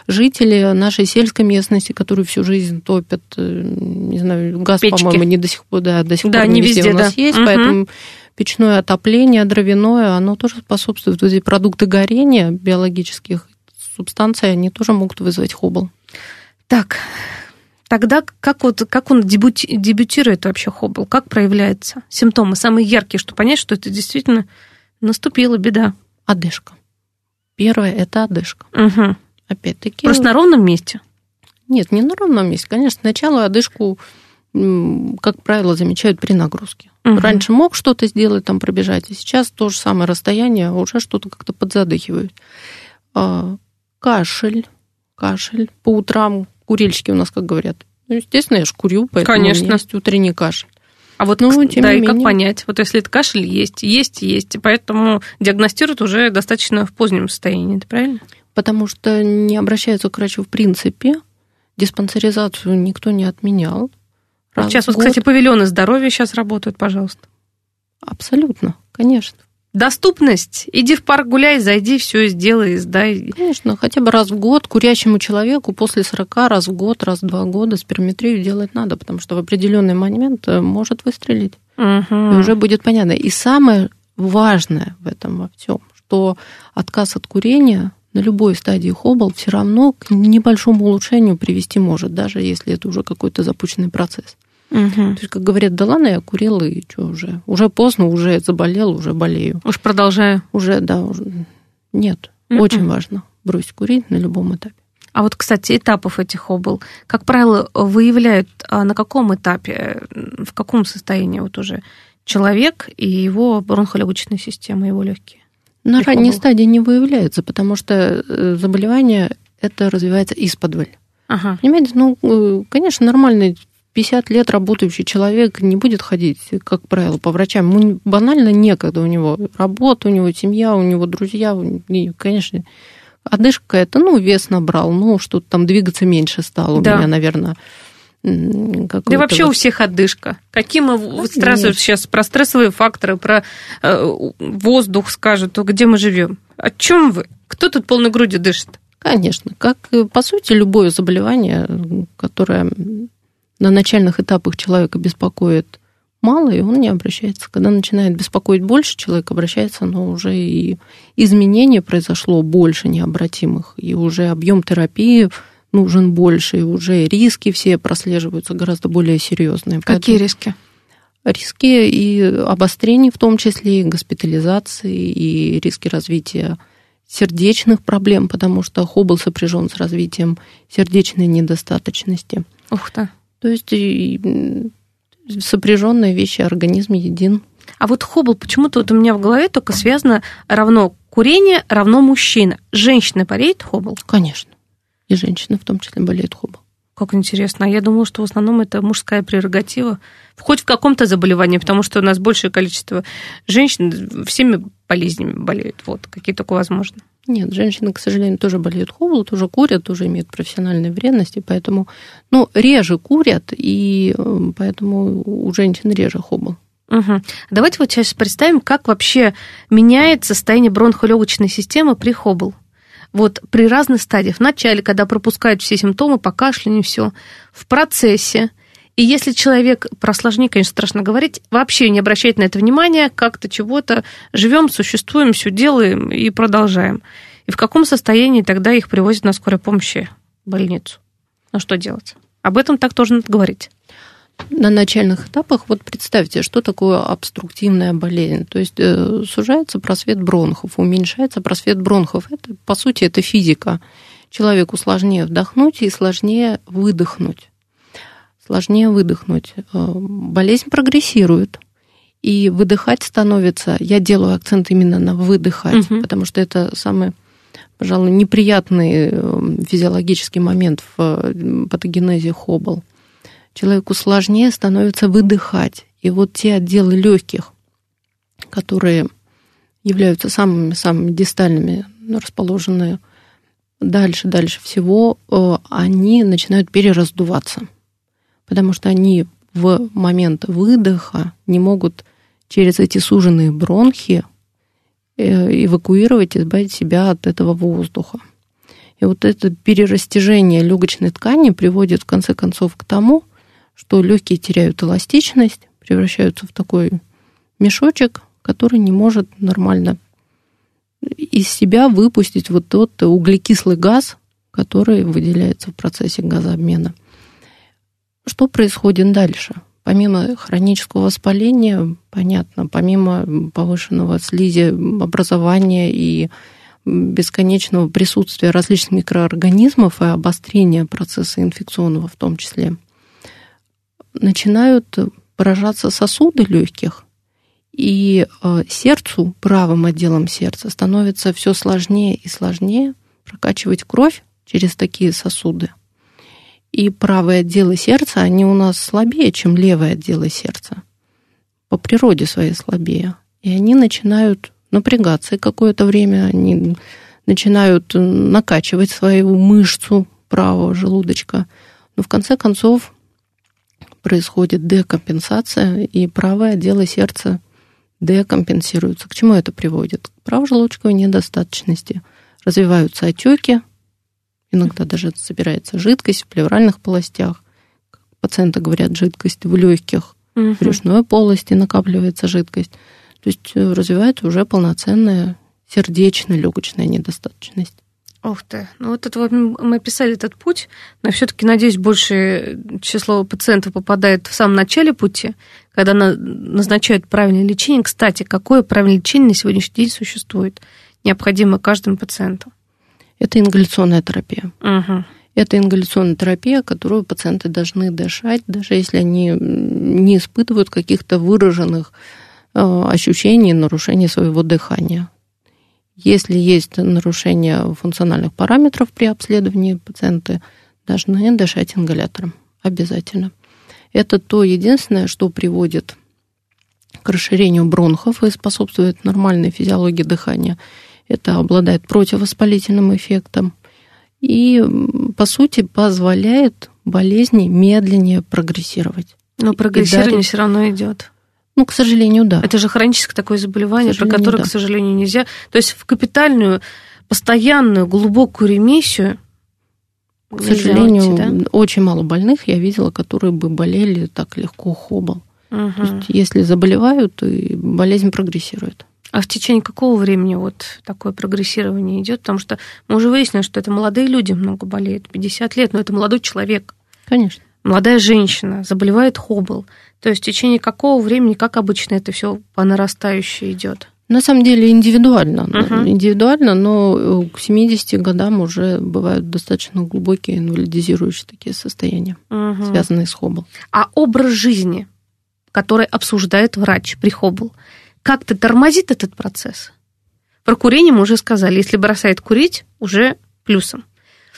Speaker 2: жители нашей сельской местности, которые всю жизнь топят, э, не знаю, газ, Печки. по-моему, не до сих пор, да, до сих да, пор не, не везде, везде у нас да. есть, uh-huh. поэтому печное отопление, дровяное, оно тоже способствует. Вот эти продукты горения биологических субстанции, они тоже могут вызвать хоббл.
Speaker 1: Так, тогда как, вот, как он дебюти, дебютирует вообще хоббл? Как проявляется? Симптомы самые яркие, чтобы понять, что это действительно наступила беда.
Speaker 2: Одышка. Первое – это одышка.
Speaker 1: Угу.
Speaker 2: Опять-таки...
Speaker 1: Просто на ровном месте?
Speaker 2: Нет, не на ровном месте. Конечно, сначала одышку, как правило, замечают при нагрузке. Угу. Раньше мог что-то сделать, там пробежать, а сейчас то же самое расстояние, а уже что-то как-то подзадыхивают. Кашель, кашель. По утрам курильщики у нас, как говорят. Ну, естественно, я же курю, поэтому
Speaker 1: Конечно.
Speaker 2: у меня есть утренний кашель.
Speaker 1: А вот, ну, тем да, и как понять? Вот если это кашель есть, есть, есть, поэтому диагностируют уже достаточно в позднем состоянии, это правильно?
Speaker 2: Потому что не обращаются к врачу в принципе, диспансеризацию никто не отменял.
Speaker 1: Раз сейчас вот, кстати, павильоны здоровья сейчас работают, пожалуйста.
Speaker 2: Абсолютно, конечно.
Speaker 1: Доступность. Иди в парк гуляй, зайди, все сделай, сдай.
Speaker 2: Конечно, хотя бы раз в год курящему человеку после 40 раз в год, раз в два года спирометрию делать надо, потому что в определенный момент э, может выстрелить.
Speaker 1: Угу.
Speaker 2: И уже будет понятно. И самое важное в этом во всем, что отказ от курения на любой стадии хоббл все равно к небольшому улучшению привести может, даже если это уже какой-то запущенный процесс.
Speaker 1: Угу. То
Speaker 2: есть, как говорят, да ладно, я курила, и что уже? Уже поздно, уже заболел, уже болею.
Speaker 1: Уж продолжаю.
Speaker 2: Уже, да, уже. Нет, угу. очень важно бросить курить на любом этапе.
Speaker 1: А вот, кстати, этапов этих обл, как правило, выявляют а на каком этапе, в каком состоянии вот уже человек и его бронхолегочная система, его легкие?
Speaker 2: На ранней обл. стадии не выявляются, потому что э, заболевание это развивается из-под
Speaker 1: Ага.
Speaker 2: Понимаете, ну, э, конечно, нормальный 50 лет работающий человек не будет ходить, как правило, по врачам. Ему банально некогда у него. Работа, у него семья, у него друзья. И, конечно, одышка это, ну, вес набрал, ну, что-то там двигаться меньше стало да. у меня, наверное.
Speaker 1: Да вообще вот... у всех одышка. Какие мы вот сразу сейчас про стрессовые факторы, про э, воздух скажут, где мы живем? О чем вы? Кто тут полной грудью дышит?
Speaker 2: Конечно, как по сути любое заболевание, которое на начальных этапах человека беспокоит мало, и он не обращается. Когда начинает беспокоить больше, человек обращается, но уже и изменение произошло больше необратимых, и уже объем терапии нужен больше, и уже риски все прослеживаются гораздо более серьезные.
Speaker 1: Какие Поэтому риски?
Speaker 2: Риски и обострений, в том числе и госпитализации, и риски развития сердечных проблем, потому что хоббл сопряжен с развитием сердечной недостаточности.
Speaker 1: Ух ты.
Speaker 2: То есть сопряженные вещи, организм един.
Speaker 1: А вот хоббл почему-то вот у меня в голове только связано равно курение равно мужчина. Женщина болеет хоббл?
Speaker 2: Конечно. И женщины в том числе болеют хоббл.
Speaker 1: Как интересно. А я думала, что в основном это мужская прерогатива. Хоть в каком-то заболевании, потому что у нас большее количество женщин всеми болезнями болеют. Вот, какие только возможно.
Speaker 2: Нет, женщины, к сожалению, тоже болеют хоббл, тоже курят, тоже имеют профессиональные вредности, поэтому, ну, реже курят, и э, поэтому у женщин реже хоббл.
Speaker 1: Угу. Давайте вот сейчас представим, как вообще меняется состояние бронхолегочной системы при хоббл вот при разных стадиях. В начале, когда пропускают все симптомы по кашлянию, все. В процессе. И если человек, про осложнение, конечно, страшно говорить, вообще не обращает на это внимания, как-то чего-то живем, существуем, все делаем и продолжаем. И в каком состоянии тогда их привозят на скорой помощи в больницу? Ну что делать? Об этом так тоже надо говорить
Speaker 2: на начальных этапах, вот представьте, что такое обструктивная болезнь. То есть э, сужается просвет бронхов, уменьшается просвет бронхов. Это, по сути, это физика. Человеку сложнее вдохнуть и сложнее выдохнуть. Сложнее выдохнуть. Э, болезнь прогрессирует. И выдыхать становится, я делаю акцент именно на выдыхать, угу. потому что это самый, пожалуй, неприятный э, физиологический момент в патогенезе Хоббл человеку сложнее становится выдыхать. И вот те отделы легких, которые являются самыми-самыми дистальными, расположенные дальше, дальше всего, э, они начинают перераздуваться, потому что они в момент выдоха не могут через эти суженные бронхи э, эвакуировать, избавить себя от этого воздуха. И вот это перерастяжение легочной ткани приводит в конце концов к тому, что легкие теряют эластичность, превращаются в такой мешочек, который не может нормально из себя выпустить вот тот углекислый газ, который выделяется в процессе газообмена. Что происходит дальше? Помимо хронического воспаления, понятно, помимо повышенного слизи образования и бесконечного присутствия различных микроорганизмов и обострения процесса инфекционного в том числе – начинают поражаться сосуды легких, и э, сердцу, правым отделом сердца, становится все сложнее и сложнее прокачивать кровь через такие сосуды. И правые отделы сердца, они у нас слабее, чем левые отделы сердца. По природе своей слабее. И они начинают напрягаться, и какое-то время они начинают накачивать свою мышцу правого желудочка. Но в конце концов происходит декомпенсация, и правое отдело сердца декомпенсируется. К чему это приводит? К правожелудочковой недостаточности. Развиваются отеки, иногда даже собирается жидкость в плевральных полостях. Пациенты говорят, жидкость в легких, угу. в брюшной полости накапливается жидкость. То есть э, развивается уже полноценная сердечно-легочная недостаточность.
Speaker 1: Ух ты. Ну вот это вот мы описали этот путь, но все-таки, надеюсь, большее число пациентов попадает в самом начале пути, когда назначают правильное лечение. Кстати, какое правильное лечение на сегодняшний день существует, необходимо каждому пациенту?
Speaker 2: Это ингаляционная терапия. Угу. Это ингаляционная терапия, которую пациенты должны дышать, даже если они не испытывают каких-то выраженных э, ощущений нарушения своего дыхания. Если есть нарушение функциональных параметров при обследовании, пациенты должны дышать ингалятором. Обязательно. Это то единственное, что приводит к расширению бронхов и способствует нормальной физиологии дыхания. Это обладает противовоспалительным эффектом и, по сути, позволяет болезни медленнее прогрессировать.
Speaker 1: Но прогрессирование дарит... все равно идет.
Speaker 2: Ну, к сожалению, да.
Speaker 1: Это же хроническое такое заболевание, про которое, да. к сожалению, нельзя. То есть в капитальную, постоянную, глубокую ремиссию
Speaker 2: к сожалению, идти, да? очень мало больных я видела, которые бы болели так легко хобл. Угу. То есть, если заболевают, и болезнь прогрессирует.
Speaker 1: А в течение какого времени вот такое прогрессирование идет? Потому что мы уже выяснили, что это молодые люди много болеют, 50 лет, но это молодой человек.
Speaker 2: Конечно.
Speaker 1: Молодая женщина заболевает хобл. То есть в течение какого времени, как обычно, это все по нарастающей идет?
Speaker 2: На самом деле индивидуально. Uh-huh. Индивидуально, но к 70 годам уже бывают достаточно глубокие инвалидизирующие такие состояния, uh-huh. связанные с хоббл.
Speaker 1: А образ жизни, который обсуждает врач при хоббл, как-то тормозит этот процесс? Про курение мы уже сказали. Если бросает курить, уже плюсом.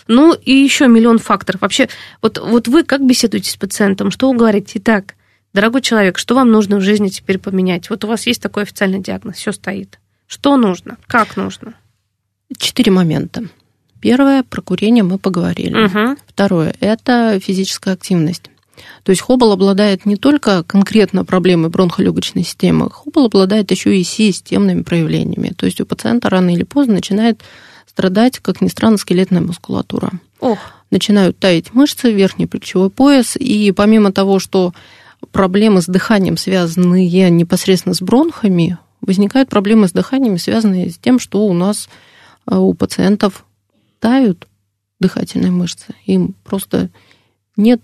Speaker 1: Ну и еще миллион факторов. Вообще, вот, вот вы как беседуете с пациентом? Что вы говорите? Итак, дорогой человек, что вам нужно в жизни теперь поменять? Вот у вас есть такой официальный диагноз, все стоит. Что нужно? Как нужно?
Speaker 2: Четыре момента. Первое, про курение мы поговорили. Угу. Второе, это физическая активность. То есть Хоббл обладает не только конкретно проблемой бронхолегочной системы, Хоббл обладает еще и системными проявлениями. То есть у пациента рано или поздно начинает страдать, как ни странно, скелетная мускулатура. Ох. Начинают таять мышцы, верхний плечевой пояс, и помимо того, что проблемы с дыханием, связанные непосредственно с бронхами, возникают проблемы с дыханием, связанные с тем, что у нас э, у пациентов тают дыхательные мышцы. Им просто нет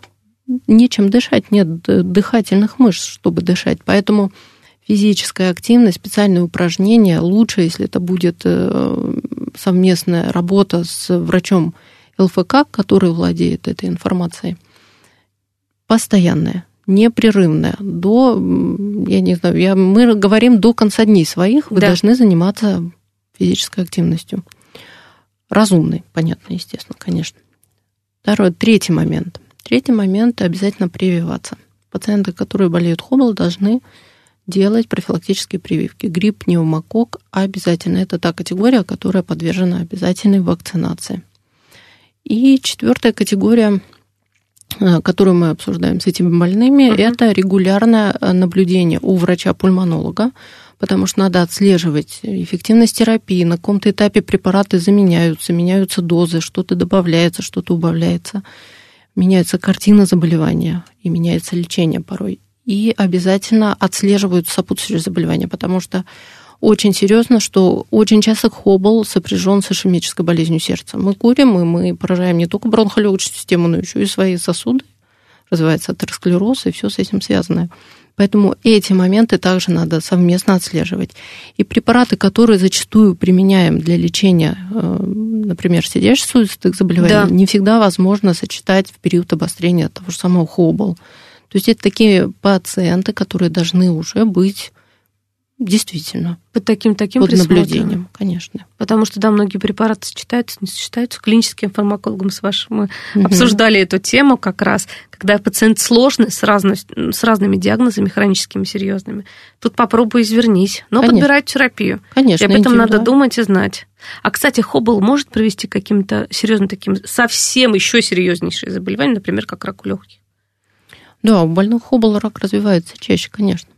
Speaker 2: нечем дышать, нет дыхательных мышц, чтобы дышать. Поэтому физическая активность, специальные упражнения лучше, если это будет э, совместная работа с врачом ЛФК, который владеет этой информацией, постоянная, непрерывная. До, я не знаю, я, мы говорим до конца дней своих, вы да. должны заниматься физической активностью. Разумной, понятно, естественно, конечно. Второй, третий момент. Третий момент – обязательно прививаться. Пациенты, которые болеют хоббл, должны делать профилактические прививки. Грипп, пневмокок обязательно. Это та категория, которая подвержена обязательной вакцинации. И четвертая категория, которую мы обсуждаем с этими больными, uh-huh. это регулярное э, наблюдение у врача-пульмонолога, потому что надо отслеживать эффективность терапии, на каком-то этапе препараты заменяются, меняются дозы, что-то добавляется, что-то убавляется, меняется картина заболевания и меняется лечение порой и обязательно отслеживают сопутствующие заболевания, потому что очень серьезно, что очень часто хоббл сопряжен с ишемической болезнью сердца. Мы курим, и мы поражаем не только бронхолегочную систему, но еще и свои сосуды. Развивается атеросклероз, и все с этим связано. Поэтому эти моменты также надо совместно отслеживать. И препараты, которые зачастую применяем для лечения, э, например, сердечно-сосудистых заболеваний, да. не всегда возможно сочетать в период обострения того же самого хоббл. То есть это такие пациенты, которые должны уже быть действительно
Speaker 1: под таким таким
Speaker 2: под наблюдением, конечно.
Speaker 1: Потому что да, многие препараты сочетаются, не сочетаются. Клиническим фармакологом с вашим мы угу. обсуждали эту тему как раз, когда пациент сложный с, разно, с разными диагнозами хроническими серьезными. Тут попробуй извернись, но конечно. подбирать терапию.
Speaker 2: Конечно.
Speaker 1: И об этом надо думать и знать. А, кстати, Хоббл может привести к каким-то серьезным таким, совсем еще серьезнейшие заболевания, например, как рак легких?
Speaker 2: Да, у больных хоббл рак развивается чаще, конечно.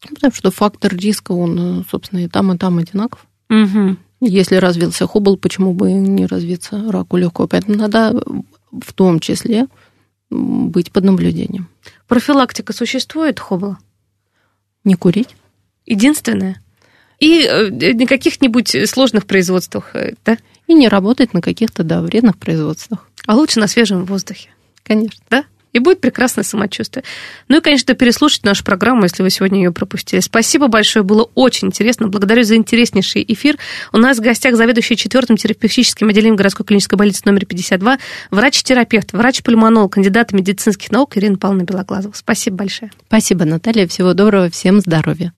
Speaker 2: Потому что фактор риска, он, собственно, и там, и там одинаков. Угу. Если развился хоббл, почему бы не развиться раку легкого? Поэтому надо в том числе быть под наблюдением.
Speaker 1: Профилактика существует хоббла?
Speaker 2: Не курить.
Speaker 1: Единственное? И э, на каких-нибудь сложных производствах, э, да?
Speaker 2: И не работать на каких-то, да, вредных производствах.
Speaker 1: А лучше на свежем воздухе.
Speaker 2: Конечно.
Speaker 1: Да? И будет прекрасное самочувствие. Ну и, конечно, переслушать нашу программу, если вы сегодня ее пропустили. Спасибо большое, было очень интересно. Благодарю за интереснейший эфир. У нас в гостях заведующий четвертым терапевтическим отделением городской клинической больницы номер 52, врач-терапевт, врач-пульмонолог, кандидат медицинских наук Ирина Павловна Белоглазова. Спасибо большое.
Speaker 2: Спасибо, Наталья. Всего доброго, всем здоровья.